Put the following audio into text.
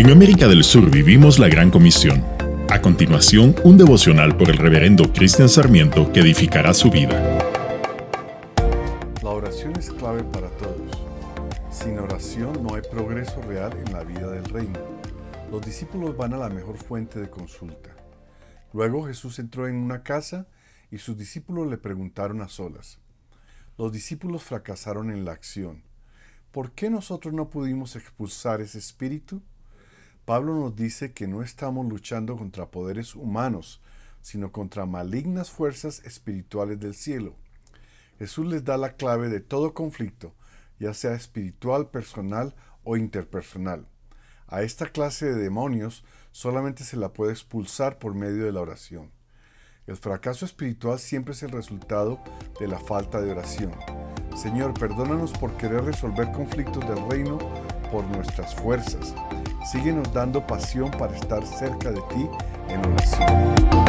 En América del Sur vivimos la Gran Comisión. A continuación, un devocional por el reverendo Cristian Sarmiento que edificará su vida. La oración es clave para todos. Sin oración no hay progreso real en la vida del reino. Los discípulos van a la mejor fuente de consulta. Luego Jesús entró en una casa y sus discípulos le preguntaron a solas. Los discípulos fracasaron en la acción. ¿Por qué nosotros no pudimos expulsar ese espíritu? Pablo nos dice que no estamos luchando contra poderes humanos, sino contra malignas fuerzas espirituales del cielo. Jesús les da la clave de todo conflicto, ya sea espiritual, personal o interpersonal. A esta clase de demonios solamente se la puede expulsar por medio de la oración. El fracaso espiritual siempre es el resultado de la falta de oración. Señor, perdónanos por querer resolver conflictos del reino por nuestras fuerzas. Síguenos dando pasión para estar cerca de ti en oración.